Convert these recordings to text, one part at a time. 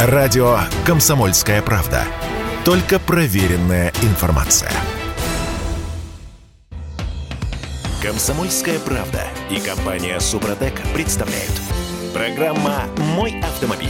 Радио «Комсомольская правда». Только проверенная информация. «Комсомольская правда» и компания «Супротек» представляют. Программа «Мой автомобиль».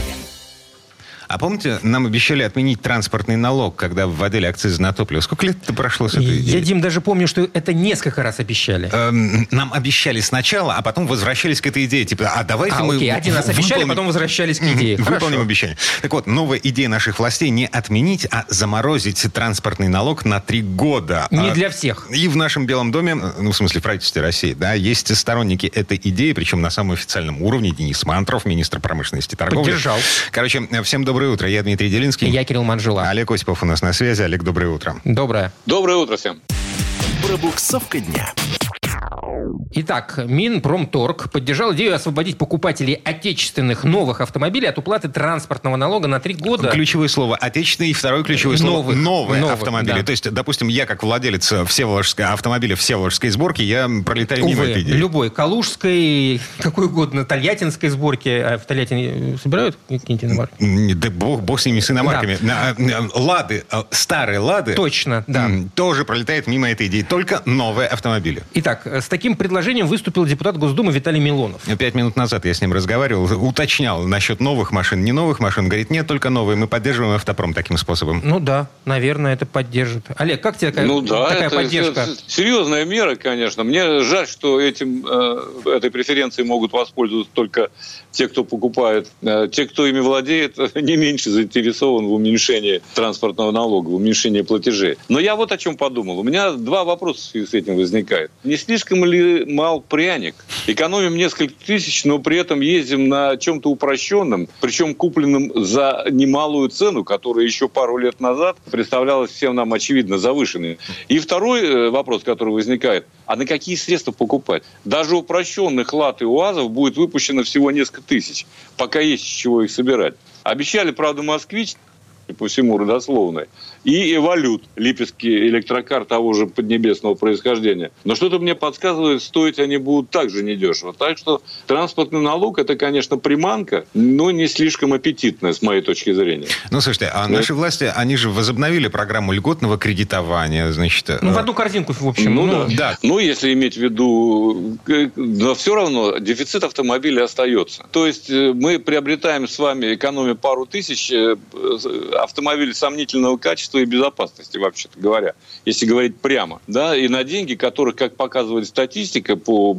А помните, нам обещали отменить транспортный налог, когда вводили акцизы на топливо. Сколько лет это прошло с этой идеей? Я, Дим, даже помню, что это несколько раз обещали. Эм, нам обещали сначала, а потом возвращались к этой идее. Типа, а давайте а, мы... окей, один раз обещали, выполним- потом возвращались к идее. Выполним Хорошо. обещание. Так вот, новая идея наших властей не отменить, а заморозить транспортный налог на три года. Не А, для всех. И в нашем Белом доме, ну, в смысле, в правительстве России, да, есть сторонники этой идеи, причем на самом официальном уровне. Денис Мантров, министр промышленности и торговли. Поддержал. Короче, всем доброе утро. Я Дмитрий Делинский. Я Кирилл Манжула. Олег Осипов у нас на связи. Олег, доброе утро. Доброе. Доброе утро всем. Пробуксовка дня. Итак, Минпромторг поддержал идею освободить покупателей отечественных новых автомобилей от уплаты транспортного налога на три года. Ключевое слово отечественный, и второе ключевое слово Новых. новые Новых, автомобили. да. То есть, допустим, я как владелец Всеволожской автомобиля Всеволожской сборки, я пролетаю мимо Увы, этой идеи. любой. Калужской, какой угодно, тольяттинской сборки. А в Тольятти собирают какие-нибудь иномарки? Да бог, бог с ними, с иномарками. На- Лады, э, старые лады, Точно, да. тоже пролетает мимо этой идеи. Только новые автомобили. Итак, с таким предложением выступил депутат Госдумы Виталий Милонов. Пять минут назад я с ним разговаривал, уточнял насчет новых машин, не новых машин. Говорит, нет, только новые. Мы поддерживаем автопром таким способом. Ну да, наверное, это поддержит. Олег, как тебе такая, ну да, такая это поддержка? с- серьезная мера, конечно. Мне жаль, что этим, э, этой преференцией могут воспользоваться только те, кто покупает. Э, те, кто ими владеет, не меньше заинтересован в уменьшении транспортного налога, в уменьшении платежей. Но я вот о чем подумал. У меня два вопроса в связи с этим возникает. Не слишком ли мал пряник? Экономим несколько тысяч, но при этом ездим на чем-то упрощенном, причем купленном за немалую цену, которая еще пару лет назад представлялась всем нам очевидно завышенной. И второй э, вопрос, который возникает, а на какие средства покупать? Даже упрощенных лат и УАЗов будет выпущено всего несколько тысяч, пока есть из чего их собирать. Обещали, правда, москвич, по всему родословной, и эволют, липецкий электрокар того же поднебесного происхождения. Но что-то мне подсказывает, стоить они будут также недешево. Так что транспортный налог – это, конечно, приманка, но не слишком аппетитная, с моей точки зрения. Ну, слушайте, а наши власти, они же возобновили программу льготного кредитования, значит... Ну, в э, одну корзинку, в общем. Ну, ну, да. да. Ну, если иметь в виду, э, но все равно дефицит автомобилей остается. То есть э, мы приобретаем с вами, экономя пару тысяч, автомобиль сомнительного качества и безопасности, вообще-то говоря, если говорить прямо. Да, и на деньги, которых, как показывает статистика по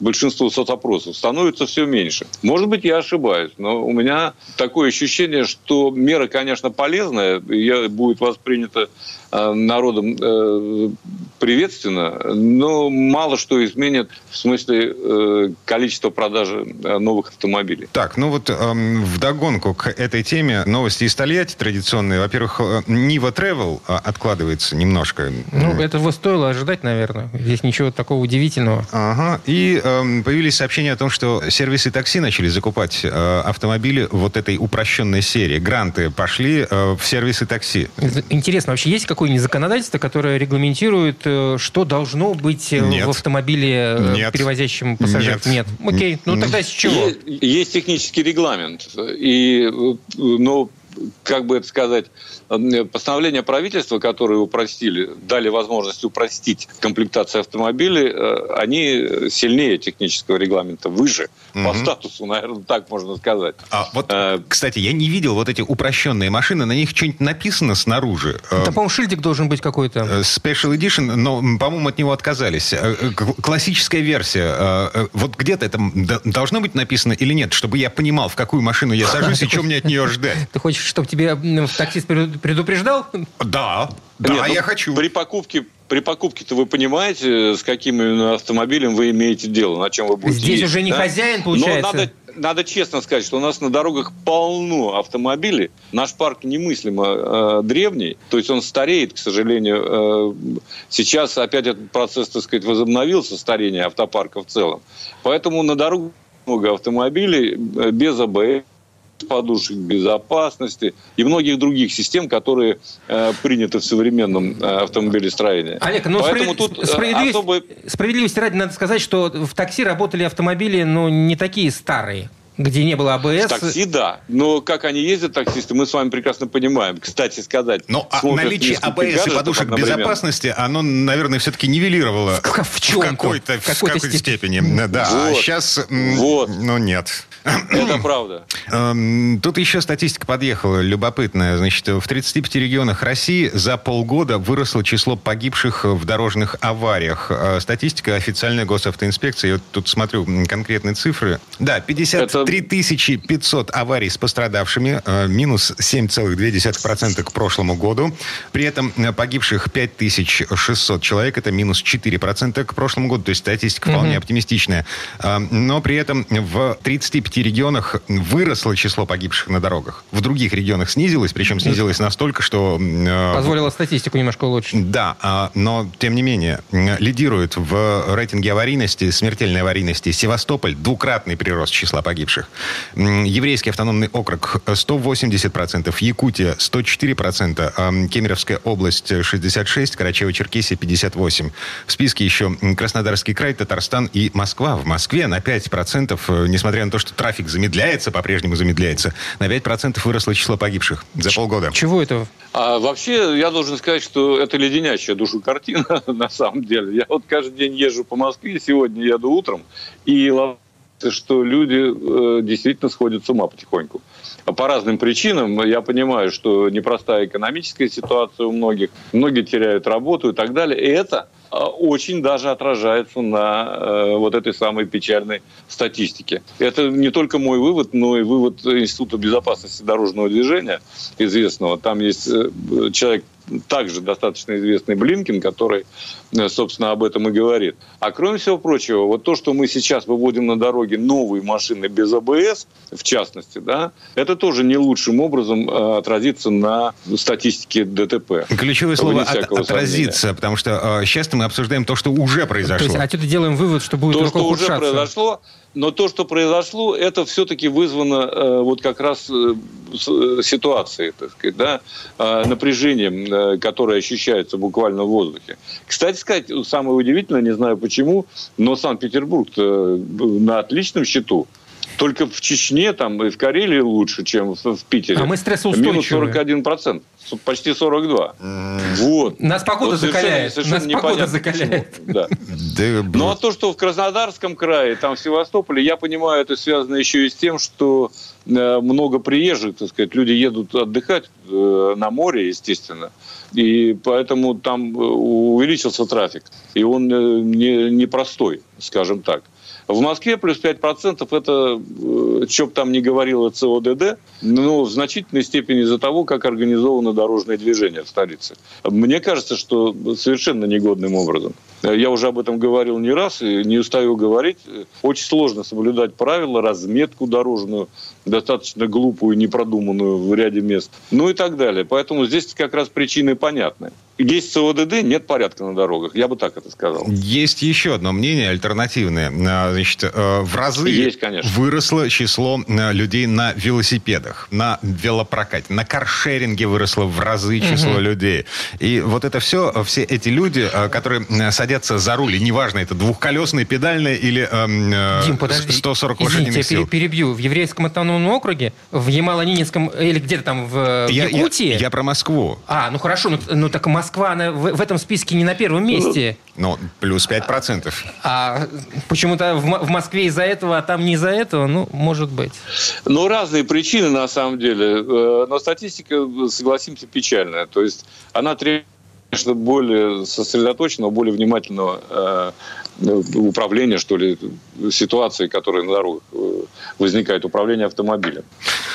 большинству соцопросов, становится все меньше. Может быть, я ошибаюсь, но у меня такое ощущение, что мера, конечно, полезная, и будет воспринята э, народом э, приветственно, но мало что изменит в смысле э, количества продажи новых автомобилей. Так, ну вот эм, вдогонку к этой теме новости из Тольятти традиционные. Во-первых, э, Нива Travel э, откладывается немножко. ну, этого стоило ожидать, наверное. Здесь ничего такого удивительного. Ага. И эм, появились сообщения о том, что сервисы такси начали закупать э, автомобили вот этой упрощенной серии. Гранты пошли э, в сервисы такси. Интересно, вообще есть какое-нибудь законодательство, которое регламентирует, э, что должно быть э, Нет. в автомобиле, э, Нет. перевозящем пассажиров? Нет. Нет. Окей, ну тогда с чего? Есть, есть технический регламент, и, э, но как бы это сказать, э, постановления правительства, которые упростили, дали возможность упростить комплектацию автомобилей, э, они сильнее технического регламента, выше по Мгм. статусу, наверное, так можно сказать. А вот, Э, кстати, я не видел вот эти упрощенные машины, на них что-нибудь написано снаружи. Э, Там, по-моему, шильдик должен быть какой-то. э, Special Edition, но, по-моему, от него отказались. Э, э, Классическая версия. э, э, Вот где-то это должно быть написано или нет, чтобы я понимал, в какую машину я сажусь и что мне от нее ждать. Ты хочешь, чтобы тебе таксист преду- предупреждал? Да, да, Нет, ну, я хочу. При покупке, при покупке-то вы понимаете, с каким именно автомобилем вы имеете дело, на чем вы будете Здесь ездить, уже не да? хозяин, получается. Но надо, надо честно сказать, что у нас на дорогах полно автомобилей. Наш парк немыслимо э, древний, то есть он стареет, к сожалению. Э, сейчас опять этот процесс, так сказать, возобновился, старение автопарка в целом. Поэтому на дорогах много автомобилей э, без АБС, подушек безопасности и многих других систем, которые э, приняты в современном э, автомобилестроении. Олег, ну Поэтому справед- тут э, справедливость- особо- справедливости ради надо сказать, что в такси работали автомобили, ну, не такие старые. Где не было АБС. Такси, да. Но как они ездят, таксисты, мы с вами прекрасно понимаем. Кстати сказать. Но а наличие АБС и подушек безопасности, оно, наверное, все-таки нивелировало в, в, чем в какой-то, в какой-то степени. степени. Да, а вот. а сейчас, вот. ну нет. Это правда. Эм, тут еще статистика подъехала, любопытная. Значит, в 35 регионах России за полгода выросло число погибших в дорожных авариях. Статистика официальная госавтоинспекции. Я тут смотрю конкретные цифры. Да, 53 Это... 500 аварий с пострадавшими, э, минус 7,2% к прошлому году. При этом э, погибших 5600 человек, это минус 4% к прошлому году. То есть статистика вполне угу. оптимистичная. Но при этом в 35 пяти регионах выросло число погибших на дорогах. В других регионах снизилось, причем снизилось настолько, что... Э, Позволило статистику немножко улучшить. Да, э, но тем не менее лидирует в рейтинге аварийности, смертельной аварийности Севастополь, двукратный прирост числа погибших. Еврейский автономный округ 180%, Якутия 104%, э, Кемеровская область 66%, Карачаево-Черкесия 58%. В списке еще Краснодарский край, Татарстан и Москва. В Москве на 5%, э, несмотря на то, что трафик замедляется, по-прежнему замедляется, на 5% выросло число погибших за полгода. Чего это? А вообще, я должен сказать, что это леденящая душу картина, на самом деле. Я вот каждый день езжу по Москве, сегодня еду утром, и что люди э, действительно сходят с ума потихоньку. По разным причинам. Я понимаю, что непростая экономическая ситуация у многих, многие теряют работу и так далее. И это а, очень даже отражается на э, вот этой самой печальной статистике. Это не только мой вывод, но и вывод Института безопасности дорожного движения известного. Там есть э, человек также достаточно известный Блинкин, который, э, собственно, об этом и говорит. А кроме всего прочего, вот то, что мы сейчас выводим на дороге новые машины без АБС, в частности, да, это тоже не лучшим образом э, отразится на статистике ДТП. Ключевое слово от, «отразиться», сомнения. потому что э, сейчас мы обсуждаем то, что уже произошло. То есть отсюда делаем вывод, что будет то, что ухудшаться. уже произошло, но то, что произошло, это все-таки вызвано э, вот как раз э, э, ситуацией, так сказать, да, э, напряжением, э, которое ощущается буквально в воздухе. Кстати сказать, самое удивительное, не знаю почему, но Санкт-Петербург на отличном счету. Только в Чечне там и в Карелии лучше, чем в, в Питере. А мы стрессоустойчивые. Минус 41%. Почти 42. Вот. Нас погода вот закаляет. Совершенно, совершенно Нас погода закаляет. Да. Ну а то, что в Краснодарском крае, там в Севастополе, я понимаю, это связано еще и с тем, что э, много приезжих, так сказать, люди едут отдыхать э, на море, естественно. И поэтому там э, увеличился трафик. И он не, непростой, скажем так. В Москве плюс 5% это, э, что бы там ни говорило ЦОДД, но в значительной степени из-за того, как организовано дорожное движение в столице. Мне кажется, что совершенно негодным образом. Я уже об этом говорил не раз и не устаю говорить. Очень сложно соблюдать правила, разметку дорожную, достаточно глупую, непродуманную в ряде мест, ну и так далее. Поэтому здесь как раз причины понятны есть СОДД, нет порядка на дорогах. Я бы так это сказал. Есть еще одно мнение альтернативное. А, значит, э, в разы есть, выросло число э, людей на велосипедах, на велопрокате, на каршеринге выросло в разы число угу. людей. И вот это все, все эти люди, э, которые садятся за руль, и неважно, это двухколесные, педальные или э, Дим, подожди, 140 лошадиных сил. я перебью. В еврейском автономном округе, в Ямало-Ненецком, или где-то там в я, Якутии... Я, я про Москву. А, ну хорошо, ну, ну так Москва Москва она в, в этом списке не на первом месте. Ну, плюс 5%. А почему-то в, в Москве из-за этого, а там не из-за этого, ну, может быть. Ну, разные причины, на самом деле. Э, но статистика, согласимся, печальная. То есть она требует конечно, более сосредоточенного, более внимательного э, управления, что ли, ситуации, которые на дорогах э, возникает, управление автомобилем.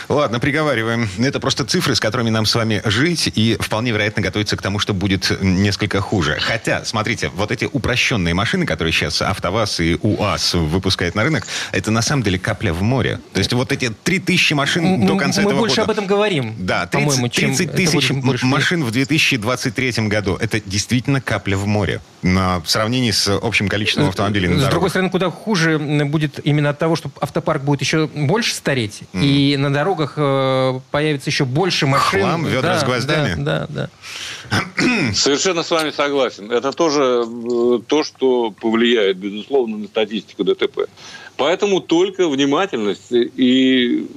Ладно, приговариваем. Это просто цифры, с которыми нам с вами жить, и вполне вероятно готовиться к тому, что будет несколько хуже. Хотя, смотрите, вот эти упрощенные машины, которые сейчас АвтоВАЗ и УАЗ выпускают на рынок, это на самом деле капля в море. То есть вот эти 3000 машин до конца мы этого года... Мы больше об этом говорим. Да, 30, 30 тысяч машин в 2023 году. Это действительно капля в море на в сравнении с общим количеством автомобилей на дорогах. С другой стороны, куда хуже будет именно от того, что автопарк будет еще больше стареть, mm. и на дорогах э, появится еще больше машин. Хлам, ведра да, с гвоздями. Да, да, да. Совершенно с вами согласен. Это тоже э, то, что повлияет, безусловно, на статистику ДТП. Поэтому только внимательность и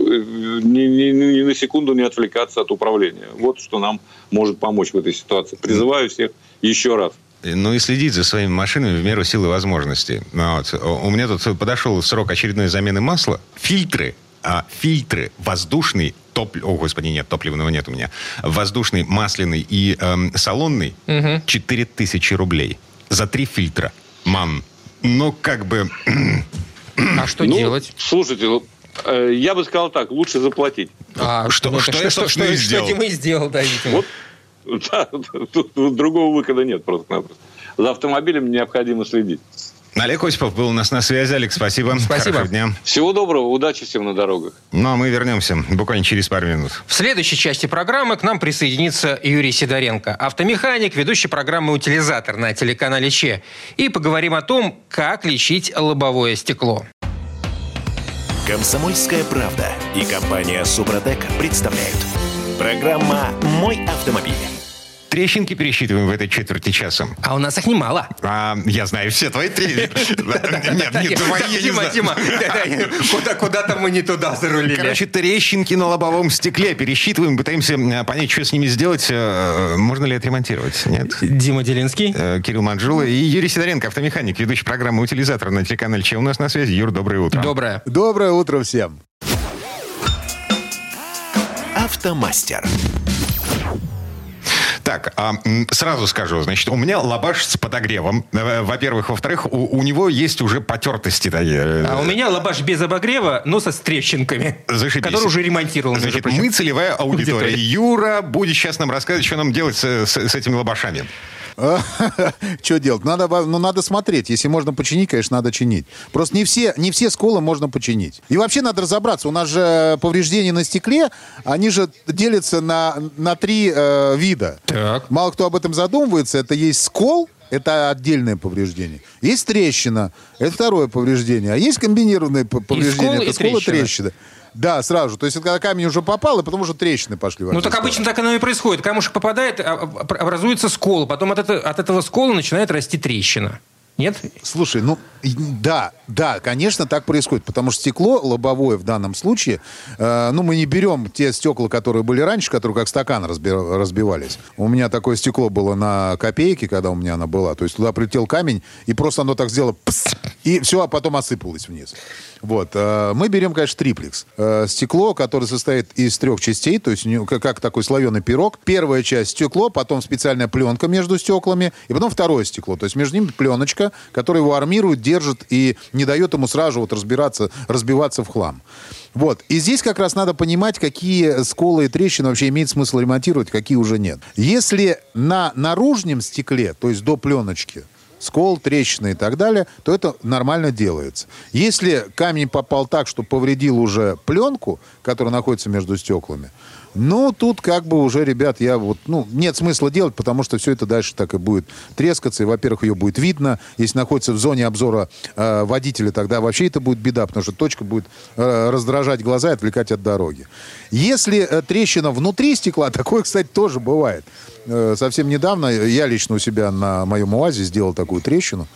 ни, ни, ни на секунду не отвлекаться от управления. Вот что нам может помочь в этой ситуации. Призываю всех еще раз. Ну и следить за своими машинами в меру силы возможностей. Вот. У меня тут подошел срок очередной замены масла. Фильтры а, фильтры воздушный, топ... о, господи, нет, топливного нет у меня, воздушный, масляный и эм, салонный, угу. 4000 рублей за три фильтра. Мам, ну как бы... А что ну, делать? Слушайте, э, я бы сказал так, лучше заплатить. А что, ну, что, что, что, что, сделал? что Дима и сделал, да, видимо. Вот, да, тут другого выхода нет просто-напросто. За автомобилем необходимо следить. Олег Осипов был у нас на связи. Олег, спасибо. Спасибо. Хорошего дня. Всего доброго. Удачи всем на дорогах. Ну, а мы вернемся буквально через пару минут. В следующей части программы к нам присоединится Юрий Сидоренко, автомеханик, ведущий программы «Утилизатор» на телеканале ЧЕ. И поговорим о том, как лечить лобовое стекло. Комсомольская правда и компания «Супротек» представляют. Программа «Мой автомобиль». Трещинки пересчитываем в этой четверти часа. А у нас их немало. А, я знаю все твои трещинки. Нет, не твои. Дима, Дима, куда-то мы не туда зарулили. Короче, трещинки на лобовом стекле пересчитываем, пытаемся понять, что с ними сделать. Э, можно ли отремонтировать? Нет. Дима Делинский. Э, Кирилл Манжула и Юрий Сидоренко, автомеханик, ведущий программы «Утилизатор» на телеканале Че у нас на связи. Юр, доброе утро. Доброе. Доброе утро всем. Автомастер. Так, а, сразу скажу, значит, у меня лабаш с подогревом. Э, во-первых. Во-вторых, у, у него есть уже потертости такие. А у меня лабаш без обогрева, но со трещинками. Зашибись. Который уже ремонтировал. Значит, мы целевая аудитория. Юра будет сейчас нам рассказывать, что нам делать с, с, с этими лабашами. Что делать? Надо, ну, надо смотреть. Если можно починить, конечно, надо чинить. Просто не все, не все сколы можно починить. И вообще надо разобраться. У нас же повреждения на стекле, они же делятся на, на три э, вида. Так. Мало кто об этом задумывается. Это есть скол, это отдельное повреждение. Есть трещина, это второе повреждение. А есть комбинированное повреждение, и скол, это скол и трещина. Да, сразу. То есть, когда камень уже попал, и потому что трещины пошли. Ну, так обычно так оно и происходит. Камушек попадает, а, образуется скол, потом от, это, от этого скола начинает расти трещина. Нет? Слушай, ну да, да, конечно, так происходит, потому что стекло лобовое в данном случае, э, ну мы не берем те стекла, которые были раньше, которые как стакан разби разбивались. У меня такое стекло было на копейке, когда у меня она была, то есть туда прилетел камень и просто оно так сделало, пс, и все, а потом осыпалось вниз. Вот. Э, мы берем, конечно, триплекс. Э, стекло, которое состоит из трех частей, то есть как такой слоеный пирог. Первая часть стекло, потом специальная пленка между стеклами, и потом второе стекло. То есть между ними пленочка, которая его армирует, держит и не дает ему сразу вот разбираться, разбиваться в хлам. Вот. И здесь как раз надо понимать, какие сколы и трещины вообще имеет смысл ремонтировать, какие уже нет. Если на наружном стекле, то есть до пленочки, скол, трещины и так далее, то это нормально делается. Если камень попал так, что повредил уже пленку, которая находится между стеклами, ну, тут как бы уже, ребят, я вот, ну, нет смысла делать, потому что все это дальше так и будет трескаться. И, во-первых, ее будет видно. Если находится в зоне обзора э, водителя, тогда вообще это будет беда, потому что точка будет э, раздражать глаза и отвлекать от дороги. Если э, трещина внутри стекла, такое, кстати, тоже бывает. Э, совсем недавно я лично у себя на моем УАЗе сделал такую трещину.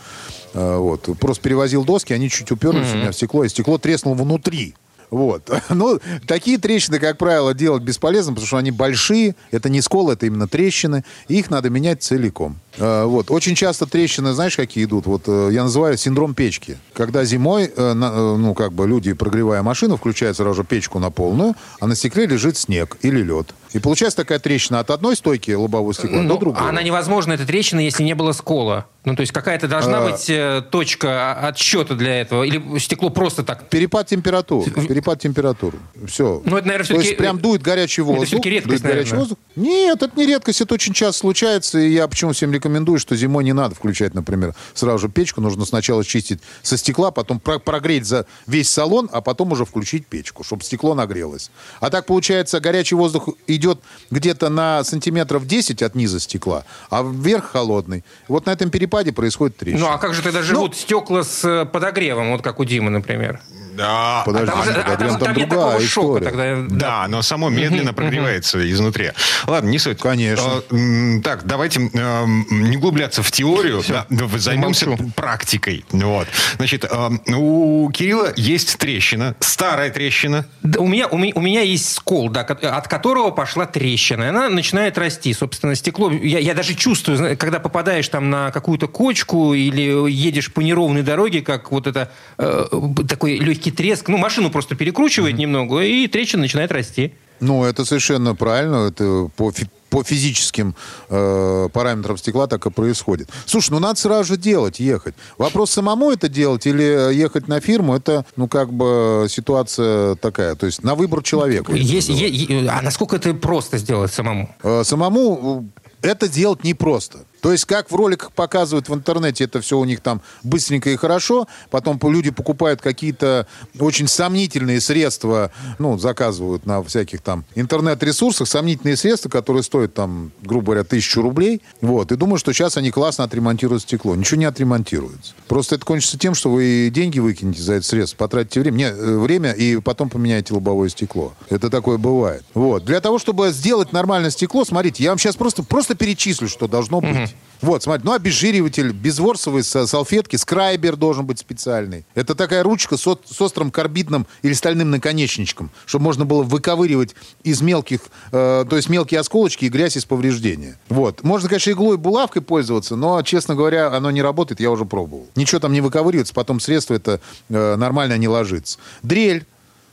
Э, вот. Просто перевозил доски, они чуть уперлись mm-hmm. у меня в стекло, и стекло треснуло внутри. Вот. Ну, такие трещины, как правило, делать бесполезно, потому что они большие. Это не сколы, это именно трещины. И их надо менять целиком. Э, вот. Очень часто трещины, знаешь, какие идут? Вот э, я называю синдром печки. Когда зимой, э, ну, как бы люди, прогревая машину, включают сразу же печку на полную, а на стекле лежит снег или лед. И получается такая трещина от одной стойки лобового стекла ну, до другой. Она невозможна, эта трещина, если не было скола. Ну, то есть какая-то должна а... быть э, точка отсчета для этого? Или стекло просто так? Перепад температуры. Перепад температуры. Все. Ну, это, наверное, То есть прям дует горячий воздух. Это все-таки редкость, дует горячий воздух. Нет, это не редкость, это очень часто случается. И я почему всем рекомендую, что зимой не надо включать, например, сразу же печку. Нужно сначала чистить со стекла, потом прогреть за весь салон, а потом уже включить печку, чтобы стекло нагрелось. А так, получается, горячий воздух идет где-то на сантиметров 10 от низа стекла, а вверх холодный. Вот на этом перепаде происходит трещина. Ну, а как же тогда живут ну, стекла с э, подогревом, вот как у Димы, например? Да, Подожди, там, же- а там- там там нет другая история. тогда. Да, но само медленно прогревается изнутри. Ладно, не суть. Конечно. А, Так, давайте не углубляться в теорию, да, займемся практикой. Вот. Значит, а, у Кирилла есть трещина, старая трещина. Да, у, меня, у, меня, у меня есть скол, да, от которого пошла трещина. И она начинает расти. Собственно, стекло... Я, я даже чувствую, когда попадаешь там на какую-то кочку или едешь по неровной дороге, как вот это э, такой легкий треск. Ну, машину просто перекручивает немного, и трещина начинает расти. Ну, это совершенно правильно. Это по, фи- по физическим э, параметрам стекла так и происходит. Слушай, ну надо сразу же делать, ехать. Вопрос самому это делать или ехать на фирму, это, ну, как бы ситуация такая. То есть на выбор человека. Есть, е- е- а насколько это просто сделать самому? Э, Самому э, это делать непросто. То есть, как в роликах показывают в интернете, это все у них там быстренько и хорошо. Потом по- люди покупают какие-то очень сомнительные средства, ну, заказывают на всяких там интернет-ресурсах, сомнительные средства, которые стоят там, грубо говоря, тысячу рублей. Вот. И думаю, что сейчас они классно отремонтируют стекло. Ничего не отремонтируется. Просто это кончится тем, что вы деньги выкинете за это средство, потратите время, не, э, время и потом поменяете лобовое стекло. Это такое бывает. Вот. Для того, чтобы сделать нормальное стекло, смотрите, я вам сейчас просто, просто перечислю, что должно быть. Вот, смотрите, ну, обезжириватель, безворсовые са- салфетки, скрайбер должен быть специальный. Это такая ручка с, с острым карбидным или стальным наконечничком, чтобы можно было выковыривать из мелких, э, то есть мелкие осколочки и грязь из повреждения. Вот. Можно, конечно, иглой и булавкой пользоваться, но, честно говоря, оно не работает, я уже пробовал. Ничего там не выковыривается, потом средство это э, нормально не ложится. Дрель,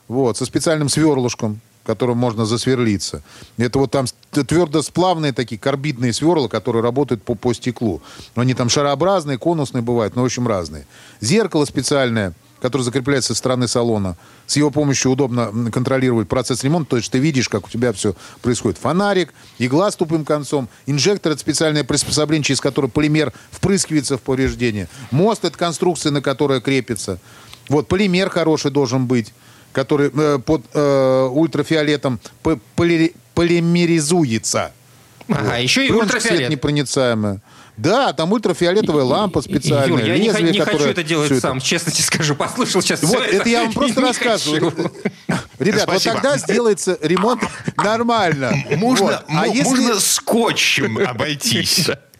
вот, со специальным сверлышком, которым можно засверлиться. Это вот там твердосплавные такие карбидные сверла, которые работают по, по стеклу. Они там шарообразные, конусные бывают, но в общем разные. Зеркало специальное, которое закрепляется со стороны салона. С его помощью удобно контролировать процесс ремонта, то есть ты видишь, как у тебя все происходит. Фонарик, игла с тупым концом, инжектор — это специальное приспособление, через которое полимер впрыскивается в повреждение. Мост — это конструкция, на которой крепится. Вот, полимер хороший должен быть который э, под э, ультрафиолетом п- поли- полимеризуется. Ага, еще и ультрафиолет. непроницаемая. Да, там ультрафиолетовая лампа специальная, Юр, я не, лезвие, не хочу которое это делать это- сам, честно тебе скажу. Послушал сейчас Вот, всё это я вам просто Не рассказываю. хочу. Ребят, вот Спасибо. тогда сделается ремонт нормально. Можно, Вот. А мо- если- можно скотчем обойтись.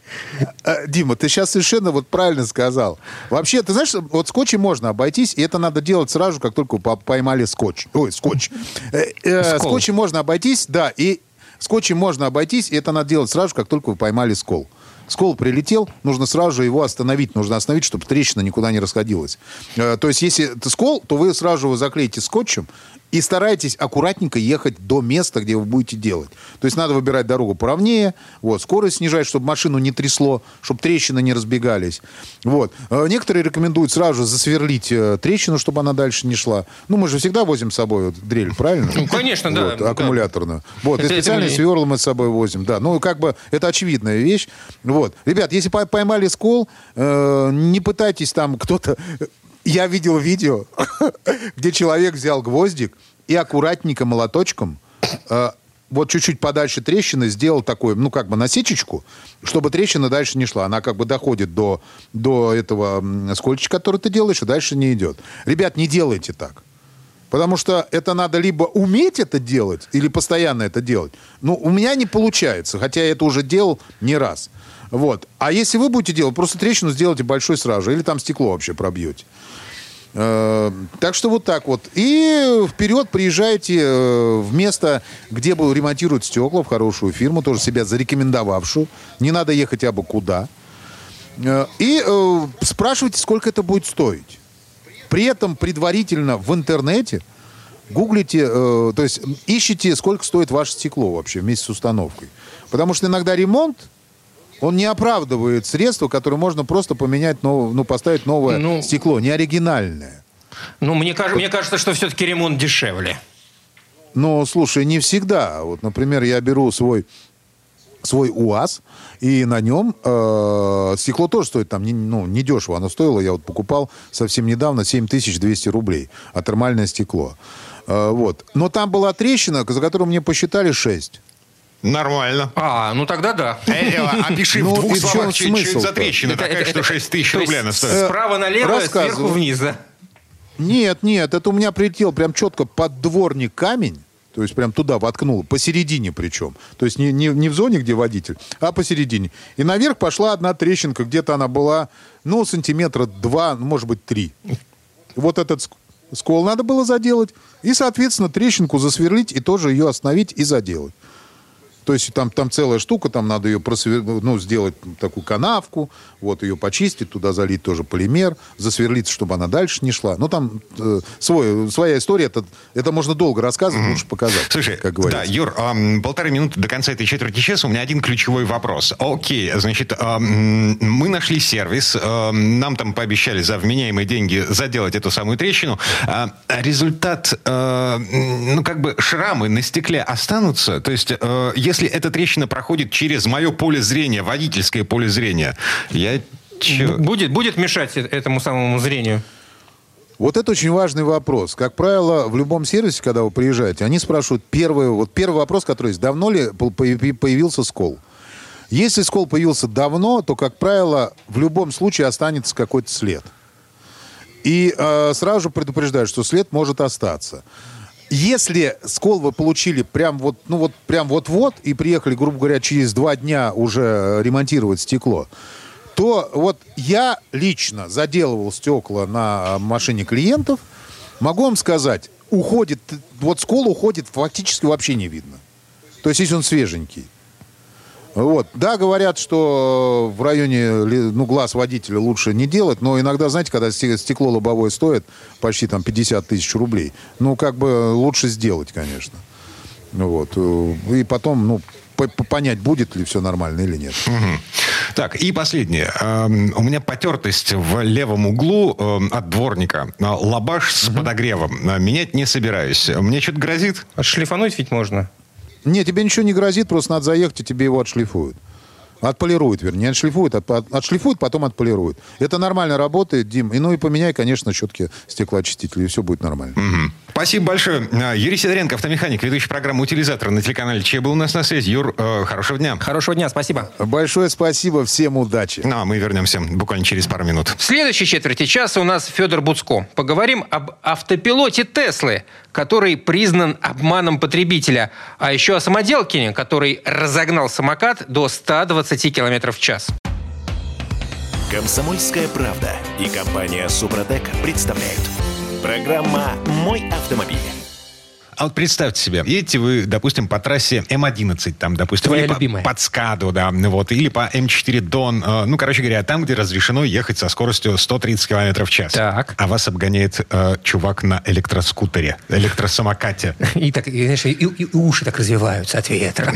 Э, Дима, ты сейчас совершенно вот правильно сказал. Вообще, ты знаешь, вот скотчем можно обойтись, и это надо делать сразу, как только поймали скотч. Ой, скотч. Э, э. Скотчем можно обойтись, да, и скотчем можно обойтись, и это надо делать сразу, как только вы поймали скол. Скол прилетел, нужно сразу же его остановить. Нужно остановить, чтобы трещина никуда не расходилась. То есть, если это скол, то вы сразу его заклеите скотчем и старайтесь аккуратненько ехать до места, где вы будете делать. То есть надо выбирать дорогу поровнее, вот, скорость снижать, чтобы машину не трясло, чтобы трещины не разбегались. Вот. Э, Некоторые рекомендуют сразу же засверлить э, трещину, чтобы она дальше не шла. Ну, мы же всегда возим с собой вот дрель, правильно? Ну, конечно, да, Вот, да. аккумуляторную. Вот, и специальные сверла мы с собой возим, да. Ну, как бы, это очевидная вещь. Вот. Ребят, если пой- поймали скол, э, не пытайтесь там кто-то... Я видел видео, где человек взял гвоздик и аккуратненько молоточком э, вот чуть-чуть подальше трещины сделал такой, ну, как бы насечечку, чтобы трещина дальше не шла. Она как бы доходит до, до этого скольчика, который ты делаешь, и дальше не идет. Ребят, не делайте так. Потому что это надо либо уметь это делать, или постоянно это делать. Ну, у меня не получается, хотя я это уже делал не раз. Вот. А если вы будете делать, просто трещину сделайте большой сразу же, или там стекло вообще пробьете. Э, Так что вот так вот. И вперед приезжайте э, в место, где ремонтируют стекла, в хорошую фирму, тоже себя зарекомендовавшую. Не надо ехать абы куда. Э, И спрашивайте, сколько это будет стоить. При этом предварительно в интернете гуглите, то есть ищите, сколько стоит ваше стекло вообще вместе с установкой. Потому что иногда ремонт, он не оправдывает средства, которые можно просто поменять, нов- ну, поставить новое Ну. стекло, не оригинальное. Ну, мне, кажется, мне кажется, что все-таки ремонт дешевле. Но, слушай, не всегда. Вот, например, я беру свой свой УАЗ, и на нем э, стекло тоже стоит там не, ну, не дешево. Оно стоило, я вот покупал совсем недавно 7200 рублей, а термальное стекло. Э, вот. Но там была трещина, за которую мне посчитали 6. Нормально. А, ну тогда да. Э, э, Опиши Ну, в двух в чем словах, что это за трещина такая, что это- 6 тысяч рублей стоит. Справа налево, сверху вниз, да? Нет, нет, это у меня прилетел прям четко под дворник камень. То есть прям туда воткнул, посередине причем. То есть не, не, не в зоне, где водитель, а посередине. И наверх пошла одна трещинка, где-то она была, ну, сантиметра два, ну, может быть, три. Вот этот ск- скол надо было заделать. И, соответственно, трещинку засверлить и тоже ее остановить и заделать. То есть там, там целая штука, там надо ее просвер... ну, сделать такую канавку, вот ее почистить, туда залить тоже полимер, засверлить, чтобы она дальше не шла. Ну, там э, свой, своя история, это, это можно долго рассказывать, лучше показать, Слушай, как говорится. да, Юр, ам, полторы минуты до конца этой четверти часа. У меня один ключевой вопрос. Окей, значит, ам, мы нашли сервис, ам, нам там пообещали за вменяемые деньги заделать эту самую трещину. А результат, м, ну, как бы шрамы на стекле останутся? То есть, э, если эта трещина проходит через мое поле зрения, водительское поле зрения, я... чё? Будет, будет мешать э- этому самому зрению? Вот это очень важный вопрос. Как правило, в любом сервисе, когда вы приезжаете, они спрашивают первый, вот первый вопрос, который есть, давно ли по- появи- появился скол? Если скол появился давно, то, как правило, в любом случае останется какой-то след. И э, сразу же предупреждают, что след может остаться. Если скол вы получили прям вот, ну вот, прям вот-вот и приехали, грубо говоря, через два дня уже ремонтировать стекло, то вот я лично заделывал стекла на машине клиентов. Могу вам сказать, уходит, вот скол уходит фактически вообще не видно. То есть, если он свеженький. Вот. Да, говорят, что в районе ну, глаз водителя лучше не делать, но иногда, знаете, когда сте- стекло лобовое стоит почти там 50 тысяч рублей, ну, как бы лучше сделать, конечно. Вот. э, И потом, ну, по- по- понять, будет ли все нормально или нет. Мгм. Так, и последнее. Эм, У меня потертость в левом углу эм, от дворника. Э, Лабаш с подогревом. Э, Менять не собираюсь. Мне что-то грозит? Отшлифануть ведь можно. Не, тебе ничего не грозит, просто надо заехать, и тебе его отшлифуют. Отполируют, вернее, не отшлифуют, а от- отшлифуют, потом отполируют. Это нормально работает, Дим. И ну и поменяй, конечно, щетки стеклоочистителя, и все будет нормально. Мгм. Спасибо большое. Э, Юрий Сидоренко, автомеханик, ведущий программы «Утилизатор» на телеканале Че был у нас на связи. Юр, э, хорошего дня. Хорошего дня, спасибо. Большое спасибо, всем удачи. Ну, а мы вернемся буквально через пару минут. В следующей четверти часа у нас Федор Буцко. Поговорим об автопилоте Теслы, который признан обманом потребителя, а еще о самоделкине, который разогнал самокат до 120 км в час. Комсомольская правда и компания Супротек представляют. Программа «Мой автомобиль». А вот представьте себе, едете вы, допустим, по трассе М11, там, допустим, Твоя или по- любимая. под Скаду, да, вот, или по М4 Дон, э, ну, короче говоря, там, где разрешено ехать со скоростью 130 км в час. Так. А вас обгоняет э, чувак на электроскутере, электросамокате. И так, и, знаешь, и, и уши так развиваются от ветра.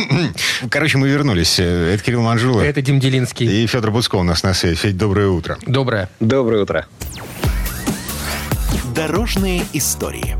Короче, мы вернулись. Это Кирилл Манжула Это Дим Делинский. и Федор Буцко у нас на связи. Федь, доброе утро. Доброе. Доброе утро. Дорожные истории.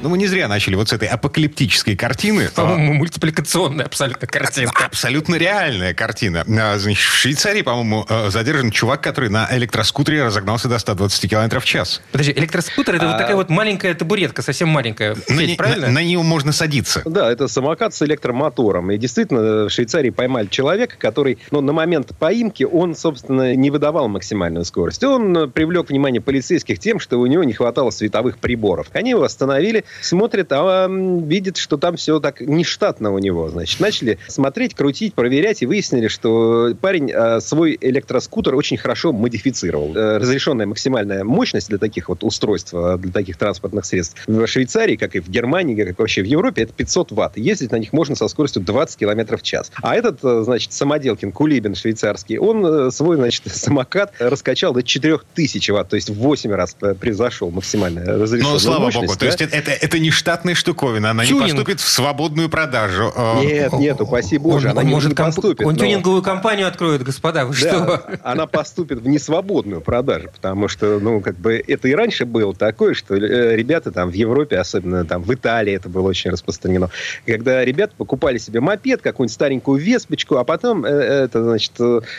Ну, мы не зря начали вот с этой апокалиптической картины. По-моему, мультипликационная абсолютно картинка. Абсолютно реальная картина. А, Значит, в Швейцарии, по-моему, э, задержан чувак, который на электроскутере разогнался до 120 км в час. Подожди, электроскутер это вот такая вот маленькая табуретка, совсем маленькая. На, не- правильно? на- на нее можно садиться. Да, это самокат с электромотором. И действительно, в Швейцарии поймали человека, который, ну, на момент поимки, он, собственно, не выдавал максимальную скорость. Он э, привлек внимание полицейских тем, что у него не хватало световых приборов. Они его остановили, смотрят, а м, видят, что там все так нештатно у него. Значит, начали смотреть, крутить, проверять и выяснили, что парень э, свой электроскутер очень хорошо модифицировал. Э, разрешенная максимальная мощность для таких вот устройств, э, для таких транспортных средств в Швейцарии, как и в Германии, как вообще в Европе, это 500 ватт. Ездить на них можно со скоростью 20 километров в час. А этот, э, значит, самоделкин Кулибин швейцарский, он э, свой, значит, самокат раскачал до 4000 ватт, то есть в 8 раз превзошел максимальное разрешенную Ну, слава мощность, богу. То да? есть это, это, не штатная штуковина. Она Тюнинг. не поступит в свободную продажу. Э, Нет, нет, упаси боже, он, она он не, может не комп- поступит. Он но- тюнинговую компанию откроет, господа, вы Да, что? она поступит в несвободную продажу, потому что, ну, как бы это и раньше было такое, что э, ребята там в Европе, особенно там в Италии это было очень распространено, когда ребята покупали себе мопед, какую-нибудь старенькую веспочку, а потом э, это, значит,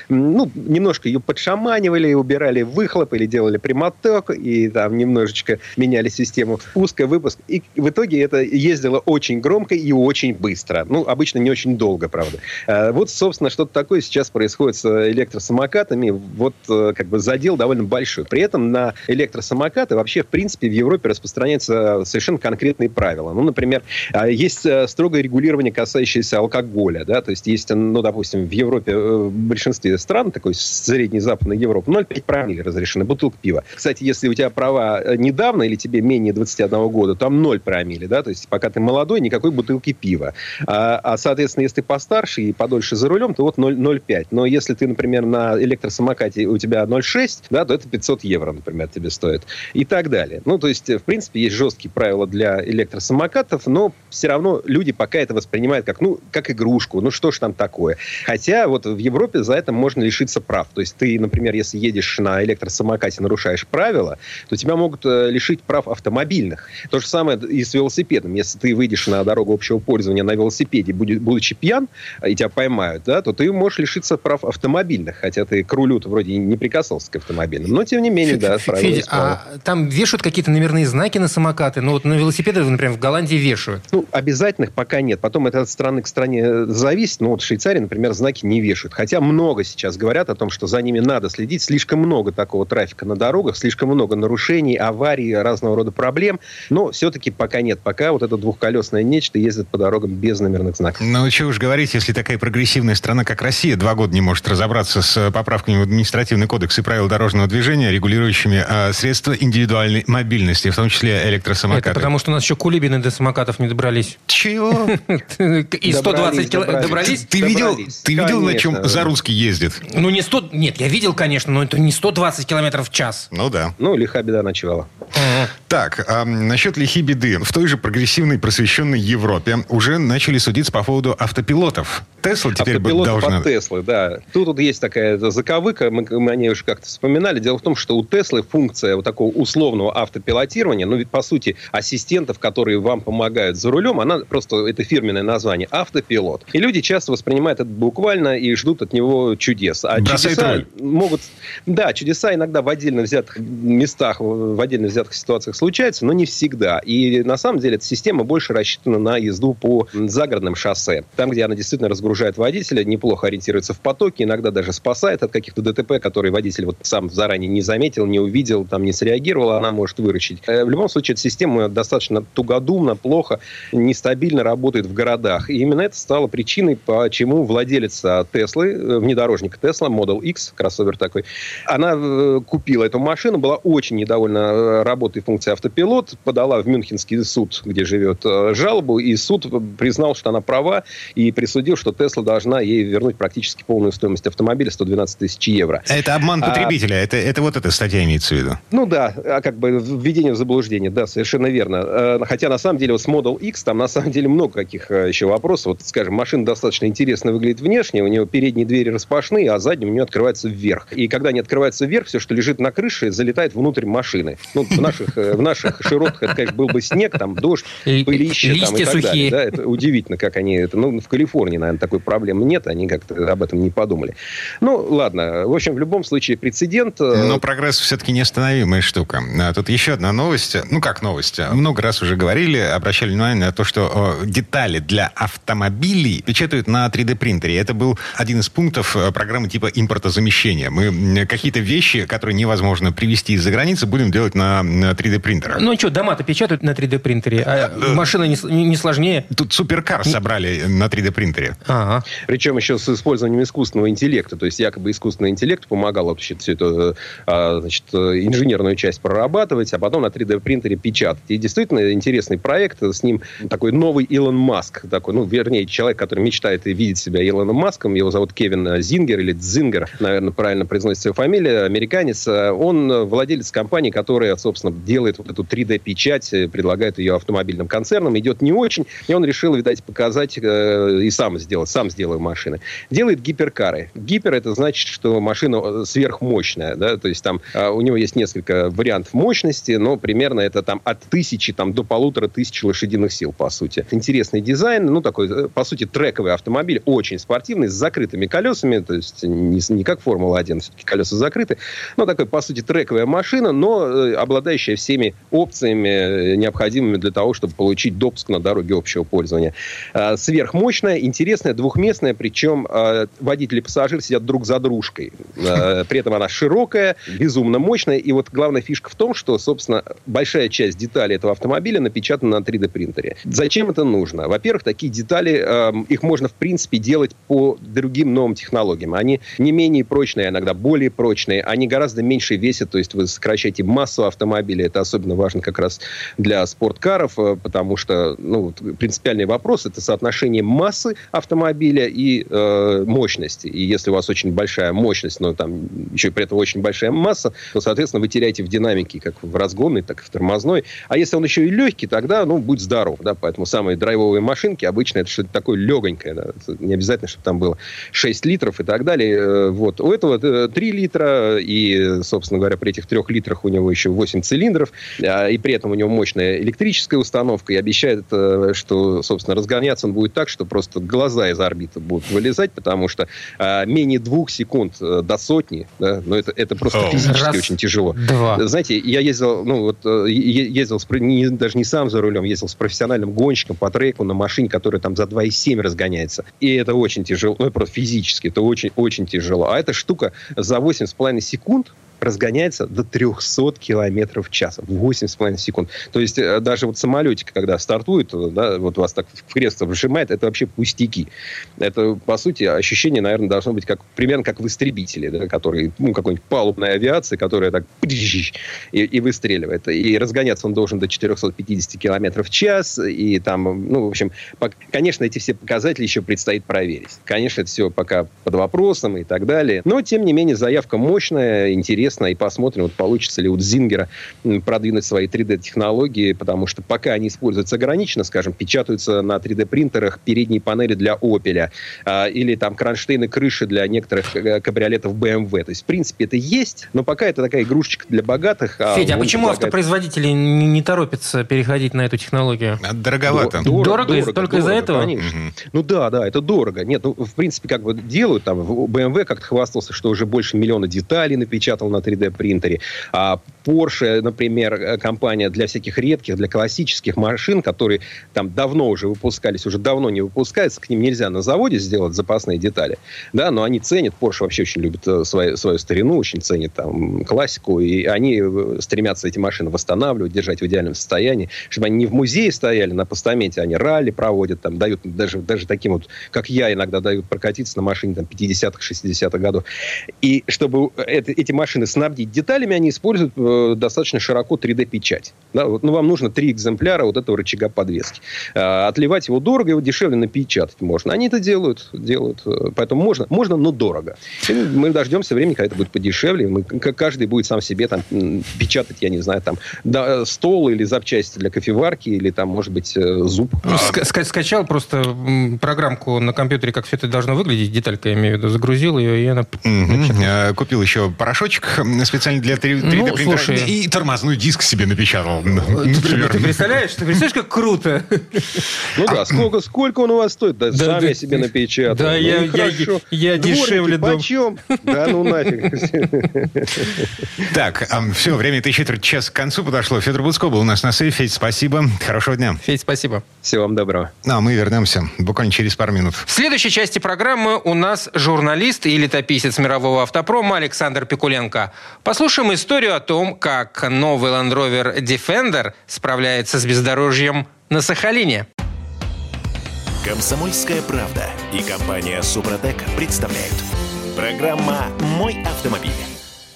ну, немножко ее подшаманивали, убирали выхлоп или делали прямоток, и там немножечко меняли систему пуска, выпуск, И в итоге это ездило очень громко и очень быстро. Ну, обычно не очень долго, правда. А, вот, собственно, что-то такое сейчас происходит с электросамокатами. Вот э, как бы задел довольно большой. При этом на электросамокаты вообще, в принципе, в Европе распространяются совершенно конкретные правила. Ну, например, а, есть э, строгое регулирование, касающееся алкоголя. Да? То есть есть, ну, допустим, в Европе, э, в большинстве стран, такой средней западной Европы, 0,5 промилле разрешены, бутылка пива. Кстати, если у тебя права недавно или тебе менее 21 года, там 0 промилле, да, то есть пока ты молодой, никакой бутылки пива. А, а соответственно, если ты постарше и подольше за рулем, то вот 0,05. Но если ты, например, на электросамокате у тебя 0,6, да, то это 500 евро, например, тебе стоит. И так далее. Ну, то есть, в принципе, есть жесткие правила для электросамокатов, но все равно люди пока это воспринимают как, ну, как игрушку. Ну, что ж там такое? Хотя вот в Европе за это можно лишиться прав. То есть ты, например, если едешь на электросамокате, нарушаешь правила, то тебя могут э, лишить прав автомобильных. То же самое и с велосипедом. Если ты выйдешь на дорогу общего пользования на велосипеде, будучи пьян, и тебя поймают, да, то ты можешь лишиться прав автомобильных, хотя ты к рулю вроде не прикасался к автомобильным. Но, тем не менее, да, Федя, а там вешают какие-то номерные знаки на самокаты? Ну, вот на велосипеды, например, в Голландии вешают. Ну, обязательных пока нет. Потом это от страны к стране зависит. Ну, вот в Швейцарии, например, знаки не вешают. Хотя много сейчас говорят о том, что за ними надо следить. Слишком много такого трафика на дорогах, слишком много нарушений, аварий, разного рода проблем. Но все-таки пока нет. Пока вот это двухколесное нечто ездит по дорогам без номерных знаков. Ну, что уж говорить, если такая прогрессивная страна, как Россия, два года не может разобраться с поправками в административный кодекс и правил дорожного движения, регулирующими а, средства индивидуальной мобильности, в том числе электросамокаты. Это потому, что у нас еще кулибины до самокатов не добрались. Чего? И 120 километров добрались? Ты видел, ты видел, на чем Зарусский ездит? Ну, не 100... Нет, я видел, конечно, но это не 120 километров в час. Ну, да. Ну, лиха беда ночевала. Так, а, насчет лихи беды. В той же прогрессивной просвещенной Европе уже начали судиться по поводу автопилотов. Тесла теперь Автопилотов должна... от Теслы, да. Тут вот есть такая заковыка, мы, мы о ней уже как-то вспоминали. Дело в том, что у Теслы функция вот такого условного автопилотирования, ну ведь по сути ассистентов, которые вам помогают за рулем, она просто, это фирменное название, автопилот. И люди часто воспринимают это буквально и ждут от него чудес. А чудеса руль. могут... Да, чудеса иногда в отдельно взятых местах, в отдельно взятых ситуациях случаются, но не всегда. И на самом деле эта система больше рассчитана на езду по загородным шоссе. Там, где она действительно разгружает водителя, неплохо ориентируется в потоке, иногда даже спасает от каких-то ДТП, которые водитель вот сам заранее не заметил, не увидел, там не среагировал, она может выручить. Э, в любом случае, эта система достаточно тугодумно, плохо, нестабильно работает в городах. И именно это стало причиной, почему владелец Теслы, э, внедорожника Тесла, Model X, кроссовер такой, она э, купила эту машину, была очень недовольна работой функции автопилот, подала в Мюнхенский суд, где живет, жалобу, и суд признал, что она права, и присудил, что Тесла должна ей вернуть практически полную стоимость автомобиля, 112 тысяч евро. Это обман а потребителя, а, это, это вот эта статья имеется в виду? Ну да, а как бы введение в заблуждение, да, совершенно верно. Э, хотя на самом деле вот с Model X там на самом деле много каких э, еще вопросов. Вот, скажем, машина достаточно интересно выглядит внешне, у нее передние двери распашные, а задние у нее открываются вверх. И когда они открываются вверх, все, что лежит на крыше, залетает внутрь машины. Ну, в наших, э, в наших широтах это, конечно, был бы снег, там, дождь, пылище там, и так сухие. далее. Да? Это удивительно, как они это... Ну, в Калифорнии, наверное, такой проблемы нет, они как-то об этом не подумали. Ну, ладно. В общем, в любом случае, прецедент... Но прогресс все-таки неостановимая штука. А тут еще одна новость. Ну, как новость? Много раз уже говорили, обращали внимание на то, что детали для автомобилей печатают на 3D-принтере. Это был один из пунктов э, программы типа импортозамещения. Мы какие-то вещи, которые невозможно привезти из-за границы, будем делать на 3D-принтерах. Ну, что, дома-то печатают на 3D-принтере, а э, машина не, не сложнее. Тут суперкар собрали на 3D-принтере. Ага. Причем еще с использованием искусственного интеллекта. То есть якобы искусственный интеллект помогал вообще всю эту а, значит, инженерную часть прорабатывать, а потом на 3D-принтере печатать. И действительно интересный проект. С ним такой новый Илон Маск. Такой, ну, вернее, человек, который мечтает и видит себя Илоном Маском. Его зовут Кевин Зингер или Дзингер, наверное, правильно произносится его фамилия. Американец. Он владелец компании, которая, собственно, делает вот эту 3D-печать, предлагает ее автомобильным концернам. Идет не очень. И он решил, видать, показать э, и сам сделать, сам сделаю машины. Делает гиперкары. Гипер это значит, что машина э, сверхмощная, да, то есть там а, у него есть несколько вариантов мощности, но примерно это там от тысячи там до полутора тысяч лошадиных сил, по сути. Интересный дизайн, ну такой, э, по сути, трековый автомобиль, очень спортивный, с закрытыми колесами, то есть не, не как Формула-1, все-таки колеса закрыты, но такой, по сути, трековая машина, но э, обладающая всеми опциями, необходимыми для того, чтобы получить допуск на дороге общего пользования. Сверхмощная, интересная, двухместная, причем водители и пассажиры сидят друг за дружкой. При этом она широкая, безумно мощная. И вот главная фишка в том, что, собственно, большая часть деталей этого автомобиля напечатана на 3D-принтере. Зачем это нужно? Во-первых, такие детали, э, их можно, в принципе, делать по другим новым технологиям. Они не менее прочные, а иногда более прочные. Они гораздо меньше весят, то есть вы сокращаете массу автомобиля. Это особенно важно как раз для спорткаров, э, потому что ну, принципиальный вопрос – это соотношение массы автомобиля и э, мощности. И если у вас очень большая мощность, но там еще при этом очень большая масса, то, соответственно, вы теряете в динамике как в разгонной, так и в тормозной. А если он еще и легкий, тогда, ну, будь здоров, да, поэтому самые драйвовые машинки обычно это что-то такое легонькое, да, не обязательно, чтобы там было 6 литров и так далее. Э, вот. У этого 3 литра, и, собственно говоря, при этих 3 литрах у него еще 8 цилиндров, и при этом у него мощная электрическая установка, и обещает, э, что, собственно, разгоняться он будет так, что просто глаза из орбиты будут вылезать, потому что а, менее двух секунд э, до сотни, да, но это, это просто oh. физически Раз, очень тяжело. Два. Знаете, я ездил, ну вот, ездил, с, не, даже не сам за рулем, ездил с профессиональным гонщиком по треку на машине, которая там за 2,7 разгоняется. И это очень тяжело, ну, просто физически, это очень-очень тяжело. А эта штука за 8,5 секунд разгоняется до 300 километров в час. 8,5 секунд. То есть э, даже вот самолетик, когда стартует, да, вот вас так в кресло вжимает, это вообще пустяки. Это, по сути, ощущение, наверное, должно быть как, примерно как в истребителе, да, который, ну, какой-нибудь палубной авиации, которая так и, и выстреливает. И разгоняться он должен до 450 километров в час. И там, ну, в общем, конечно, эти все показатели еще предстоит проверить. Конечно, это все пока под вопросом и так далее. Но, тем не менее, заявка мощная, интересная интересно, и посмотрим, вот получится ли у Зингера продвинуть свои 3D-технологии, потому что пока они используются ограниченно, скажем, печатаются на 3D-принтерах передние панели для Opel, а, или там кронштейны крыши для некоторых э, кабриолетов BMW. То есть, в принципе, это есть, но пока это такая игрушечка для богатых. А Федя, а почему предлагает... автопроизводители не, не торопятся переходить на эту технологию? А, дороговато. Дор- дорого, дорого, только из-за этого? Конечно. Угу. Ну да, да, это дорого. Нет, ну, в принципе, как бы делают, там, BMW как-то хвастался, что уже больше миллиона деталей напечатал на 3D-принтере. А Porsche, например, э, компания для всяких редких, для классических машин, которые там давно уже выпускались, уже давно не выпускаются, к ним нельзя на заводе сделать запасные детали. Да, но они ценят, Porsche вообще очень любит э, свою, свою старину, очень ценит там классику, и они э, стремятся эти машины восстанавливать, держать в идеальном состоянии, чтобы они не в музее стояли на постаменте, они ралли проводят, там дают даже, даже таким вот, как я иногда дают прокатиться на машине там 50-х, 60-х годов. И чтобы это, эти машины снабдить деталями, они используют э, достаточно широко 3D-печать. Да, вот, ну, вам нужно три экземпляра вот этого рычага подвески. Э, отливать его дорого, его дешевле напечатать можно. Они это делают, делают. Э, поэтому можно, можно, но дорого. И мы дождемся времени, когда это будет подешевле. Мы, каждый будет сам себе там печатать, я не знаю, там да, стол или запчасти для кофеварки, или там, может быть, э, зуб. Ну, ска скачал просто программку на компьютере, как все это должно выглядеть, деталька, я имею в виду, загрузил ее, и она... Угу. Купил еще порошочек специально для 3D ну, принтера. Слушай, и тормозной диск себе напечатал. Например. Ты представляешь? Ты представляешь, как круто? Ну да, сколько, сколько он у вас стоит? Да, да сам да, я себе напечатал. Да, ну, я, я, я дешевле дом. почем? Да ну нафиг. Так, все, время четверть час к концу подошло. Федор Буцко был у нас на сейфе. Федь, спасибо. Хорошего дня. Федь, спасибо. Всего вам доброго. Ну, а мы вернемся буквально через пару минут. В следующей части программы у нас журналист и летописец мирового автопрома Александр Пикуленко. Послушаем историю о том, как новый Land Rover Defender справляется с бездорожьем на Сахалине. Комсомольская правда и компания Супротек представляют. Программа «Мой автомобиль».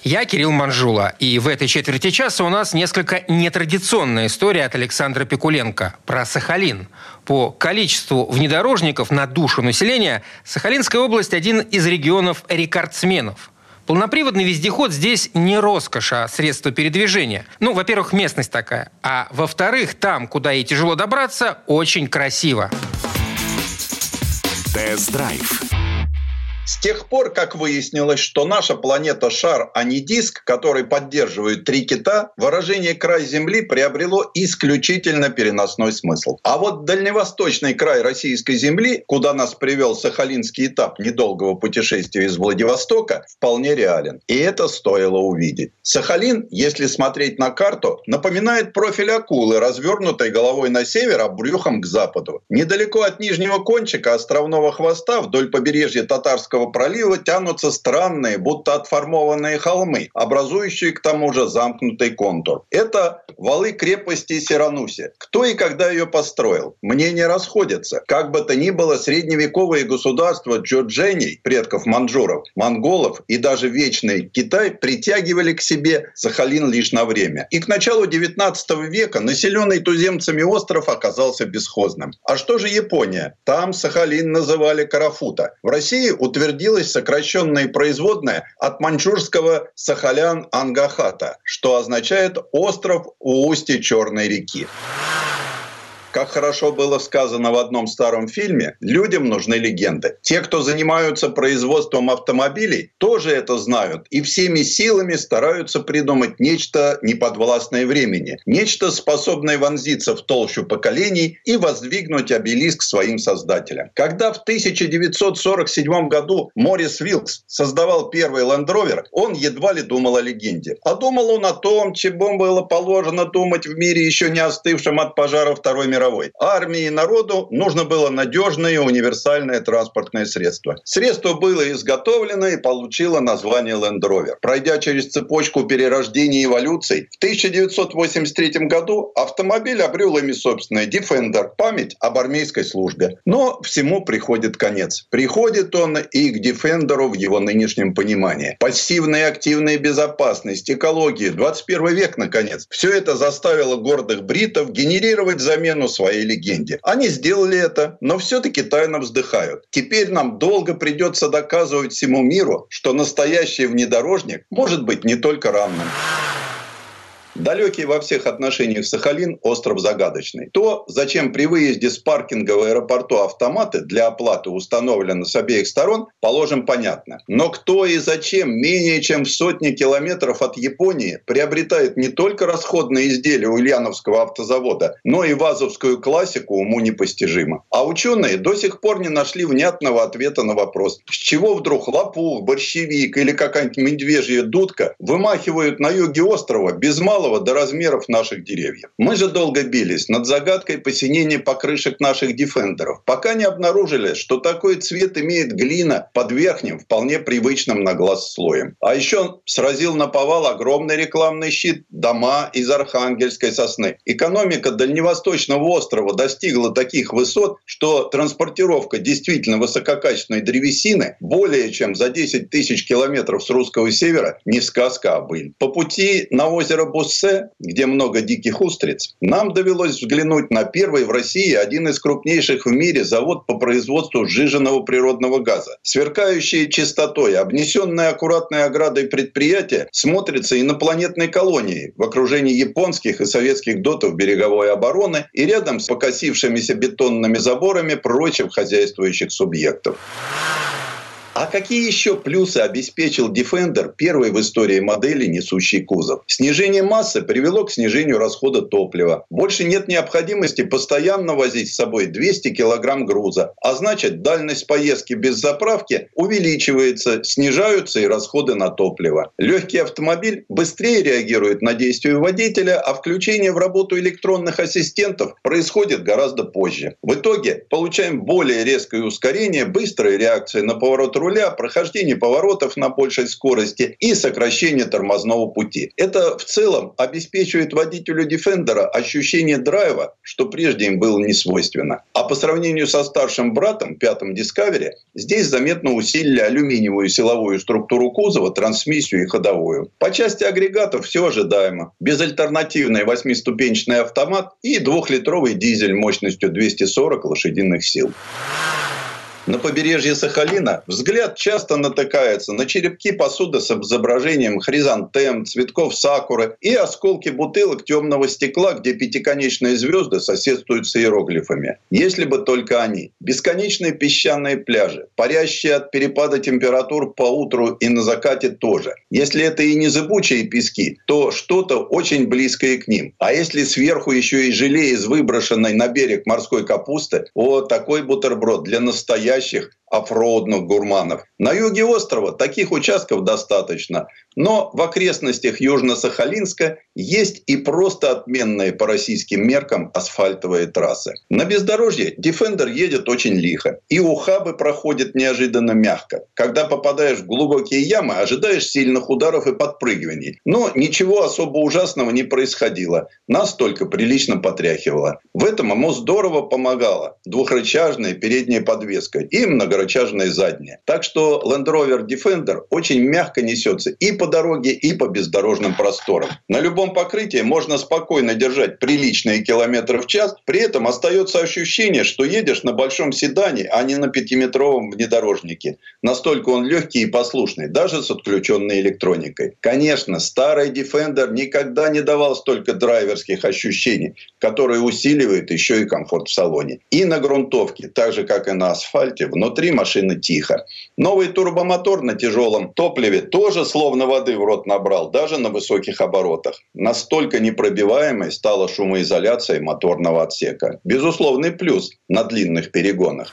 Я Кирилл Манжула, и в этой четверти часа у нас несколько нетрадиционная история от Александра Пикуленко про Сахалин. По количеству внедорожников на душу населения Сахалинская область – один из регионов рекордсменов – Полноприводный вездеход здесь не роскошь, а средство передвижения. Ну, во-первых, местность такая. А во-вторых, там, куда ей тяжело добраться, очень красиво. Тест-драйв С тех пор, как выяснилось, что наша планета шар, а не диск, который поддерживают три кита, выражение «край Земли» приобрело исключительно переносной смысл. А вот дальневосточный край российской Земли, куда нас привел сахалинский этап недолгого путешествия из Владивостока, вполне реален. И это стоило увидеть. Сахалин, если смотреть на карту, напоминает профиль акулы, развернутой головой на север, а брюхом к западу. Недалеко от нижнего кончика островного хвоста вдоль побережья Татарского Керченского пролива тянутся странные, будто отформованные холмы, образующие к тому же замкнутый контур. Это валы крепости Сирануси. Кто и когда ее построил? Мнения расходятся. Как бы то ни было, средневековые государства Джорджений, предков манжуров, монголов и даже Вечный Китай притягивали к себе Сахалин лишь на время. И к началу XIX века населенный туземцами остров оказался бесхозным. А что же Япония? Там Сахалин называли Карафута. В России утверждали утвердилось сокращенное производное от маньчжурского Сахалян-Ангахата, что означает «остров у устья Черной реки». Как хорошо было сказано в одном старом фильме, людям нужны легенды. Те, кто занимаются производством автомобилей, тоже это знают и всеми силами стараются придумать нечто неподвластное времени, нечто способное вонзиться в толщу поколений и воздвигнуть обелиск своим создателям. Когда в 1947 году Морис Вилкс создавал первый Land Rover, он едва ли думал о легенде. А думал он о том, чему было положено думать в мире, еще не остывшем от пожара Второй мировой мировой. Армии и народу нужно было надежное универсальное транспортное средство. Средство было изготовлено и получило название Land Rover. Пройдя через цепочку перерождений и эволюций, в 1983 году автомобиль обрел ими собственное Defender, память об армейской службе. Но всему приходит конец. Приходит он и к Defender в его нынешнем понимании. Пассивная и активная безопасность, экология, 21 век, наконец. Все это заставило гордых бритов генерировать замену своей легенде. Они сделали это, но все-таки тайно вздыхают. Теперь нам долго придется доказывать всему миру, что настоящий внедорожник может быть не только равным. Далекий во всех отношениях Сахалин – остров загадочный. То, зачем при выезде с паркинга в аэропорту автоматы для оплаты установлены с обеих сторон, положим понятно. Но кто и зачем менее чем в сотни километров от Японии приобретает не только расходные изделия Ульяновского автозавода, но и вазовскую классику уму непостижимо. А ученые до сих пор не нашли внятного ответа на вопрос, с чего вдруг лопух, борщевик или какая-нибудь медвежья дудка вымахивают на юге острова без малого малого до размеров наших деревьев. Мы же долго бились над загадкой посинения покрышек наших дефендеров, пока не обнаружили, что такой цвет имеет глина под верхним, вполне привычным на глаз слоем. А еще сразил на повал огромный рекламный щит дома из архангельской сосны. Экономика Дальневосточного острова достигла таких высот, что транспортировка действительно высококачественной древесины более чем за 10 тысяч километров с русского севера не сказка, а быль. По пути на озеро Бус Шоссе, где много диких устриц, нам довелось взглянуть на первый в России один из крупнейших в мире завод по производству сжиженного природного газа. Сверкающие чистотой, обнесенное аккуратной оградой предприятие смотрится инопланетной колонией в окружении японских и советских дотов береговой обороны и рядом с покосившимися бетонными заборами прочих хозяйствующих субъектов. А какие еще плюсы обеспечил Defender первой в истории модели, несущий кузов? Снижение массы привело к снижению расхода топлива. Больше нет необходимости постоянно возить с собой 200 килограмм груза. А значит, дальность поездки без заправки увеличивается, снижаются и расходы на топливо. Легкий автомобиль быстрее реагирует на действия водителя, а включение в работу электронных ассистентов происходит гораздо позже. В итоге получаем более резкое ускорение, быстрая реакция на поворот руля, прохождение поворотов на большей скорости и сокращение тормозного пути. Это в целом обеспечивает водителю Defender ощущение драйва, что прежде им было не свойственно. А по сравнению со старшим братом, пятым Discovery, здесь заметно усилили алюминиевую силовую структуру кузова, трансмиссию и ходовую. По части агрегатов все ожидаемо. Безальтернативный восьмиступенчатый автомат и двухлитровый дизель мощностью 240 лошадиных сил. На побережье Сахалина взгляд часто натыкается на черепки посуды с изображением хризантем, цветков сакуры и осколки бутылок темного стекла, где пятиконечные звезды соседствуют с иероглифами. Если бы только они. Бесконечные песчаные пляжи, парящие от перепада температур по утру и на закате тоже. Если это и не зыбучие пески, то что-то очень близкое к ним. А если сверху еще и желе из выброшенной на берег морской капусты, о, такой бутерброд для настоящих оффроудных гурманов. На юге острова таких участков достаточно, но в окрестностях Южно-Сахалинска есть и просто отменные по российским меркам асфальтовые трассы. На бездорожье Defender едет очень лихо, и ухабы проходят неожиданно мягко. Когда попадаешь в глубокие ямы, ожидаешь сильных ударов и подпрыгиваний. Но ничего особо ужасного не происходило. Нас только прилично потряхивало. В этом ему здорово помогала двухрычажная передняя подвеска и многорычажная рычажные задние. Так что Land Rover Defender очень мягко несется и по дороге, и по бездорожным просторам. На любом покрытии можно спокойно держать приличные километры в час, при этом остается ощущение, что едешь на большом седане, а не на пятиметровом внедорожнике. Настолько он легкий и послушный, даже с отключенной электроникой. Конечно, старый Defender никогда не давал столько драйверских ощущений, которые усиливают еще и комфорт в салоне. И на грунтовке, так же как и на асфальте, внутри машины тихо. Новый турбомотор на тяжелом топливе тоже словно воды в рот набрал, даже на высоких оборотах. Настолько непробиваемой стала шумоизоляция моторного отсека. Безусловный плюс на длинных перегонах.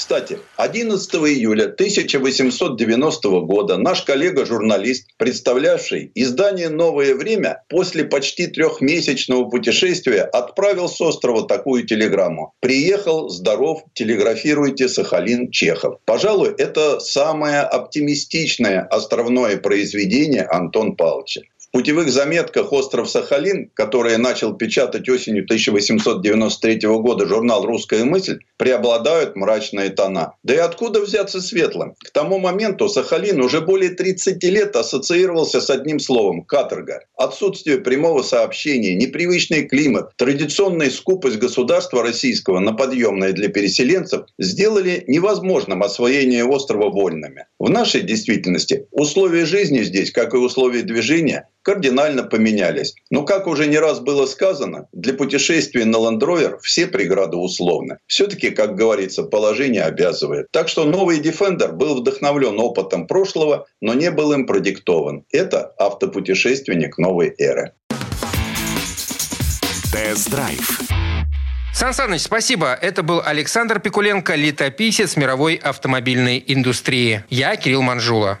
Кстати, 11 июля 1890 года наш коллега-журналист, представлявший издание «Новое время», после почти трехмесячного путешествия отправил с острова такую телеграмму. «Приехал, здоров, телеграфируйте, Сахалин, Чехов». Пожалуй, это самое оптимистичное островное произведение Антон Павловича путевых заметках «Остров Сахалин», которые начал печатать осенью 1893 года журнал «Русская мысль», преобладают мрачные тона. Да и откуда взяться светлым? К тому моменту Сахалин уже более 30 лет ассоциировался с одним словом – каторга. Отсутствие прямого сообщения, непривычный климат, традиционная скупость государства российского на подъемное для переселенцев сделали невозможным освоение острова вольными. В нашей действительности условия жизни здесь, как и условия движения, кардинально поменялись. Но, как уже не раз было сказано, для путешествия на Land Rover все преграды условны. Все-таки, как говорится, положение обязывает. Так что новый Defender был вдохновлен опытом прошлого, но не был им продиктован. Это автопутешественник новой эры. Тест-драйв. Сан Саныч, спасибо. Это был Александр Пикуленко, летописец мировой автомобильной индустрии. Я Кирилл Манжула.